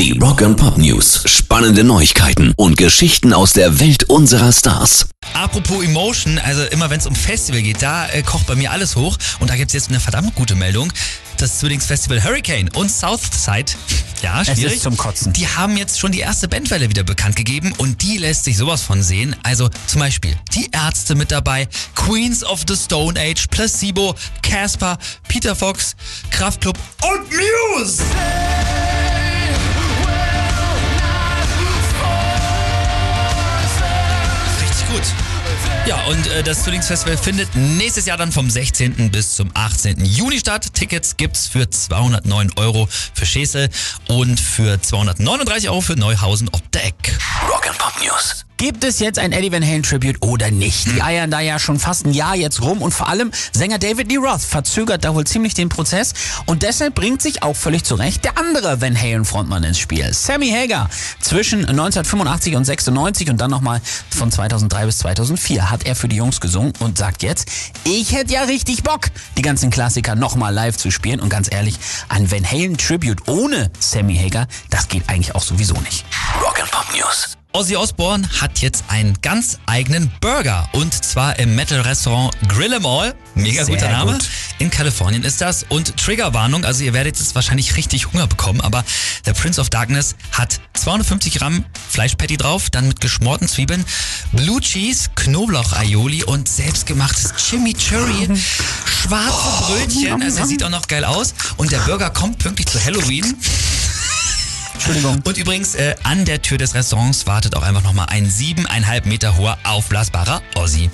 Die Rock and Pop News. Spannende Neuigkeiten und Geschichten aus der Welt unserer Stars. Apropos Emotion, also immer wenn es um Festival geht, da äh, kocht bei mir alles hoch. Und da gibt es jetzt eine verdammt gute Meldung. Das Zwillingsfestival Hurricane und Southside, ja, schwierig. Es ist zum Kotzen. Die haben jetzt schon die erste Bandwelle wieder bekannt gegeben und die lässt sich sowas von sehen. Also zum Beispiel die Ärzte mit dabei, Queens of the Stone Age, Placebo, Casper, Peter Fox, Kraftklub und Muse. Richtig Ja, und äh, das Zwillingsfestival findet nächstes Jahr dann vom 16. bis zum 18. Juni statt. Tickets gibt's für 209 Euro für Schesel und für 239 Euro für Neuhausen ob der Eck. Rock Pop News. Gibt es jetzt ein Eddie Van Halen Tribute oder nicht? Die eiern da ja schon fast ein Jahr jetzt rum und vor allem Sänger David Lee Roth verzögert da wohl ziemlich den Prozess und deshalb bringt sich auch völlig zurecht der andere Van Halen Frontmann ins Spiel. Sammy Hagar. Zwischen 1985 und 96 und dann nochmal von 2003 bis 2004 hat er für die Jungs gesungen und sagt jetzt, ich hätte ja richtig Bock, die ganzen Klassiker nochmal live zu spielen und ganz ehrlich, ein Van Halen Tribute ohne Sammy Hagar, das geht eigentlich auch sowieso nicht. Rock and Pop News. Ozzy Osbourne hat jetzt einen ganz eigenen Burger und zwar im Metal-Restaurant Grill 'em All. Mega Sehr guter Name. gut. In Kalifornien ist das. Und Triggerwarnung, also ihr werdet jetzt wahrscheinlich richtig Hunger bekommen, aber der Prince of Darkness hat 250 Gramm Fleischpatty drauf, dann mit geschmorten Zwiebeln, Blue Cheese, Knoblauch-Aioli und selbstgemachtes Chimichurri, schwarze Brötchen, also er sieht auch noch geil aus. Und der Burger kommt pünktlich zu Halloween. Entschuldigung. Und übrigens, äh, an der Tür des Restaurants wartet auch einfach nochmal ein siebeneinhalb Meter hoher aufblasbarer Ossi.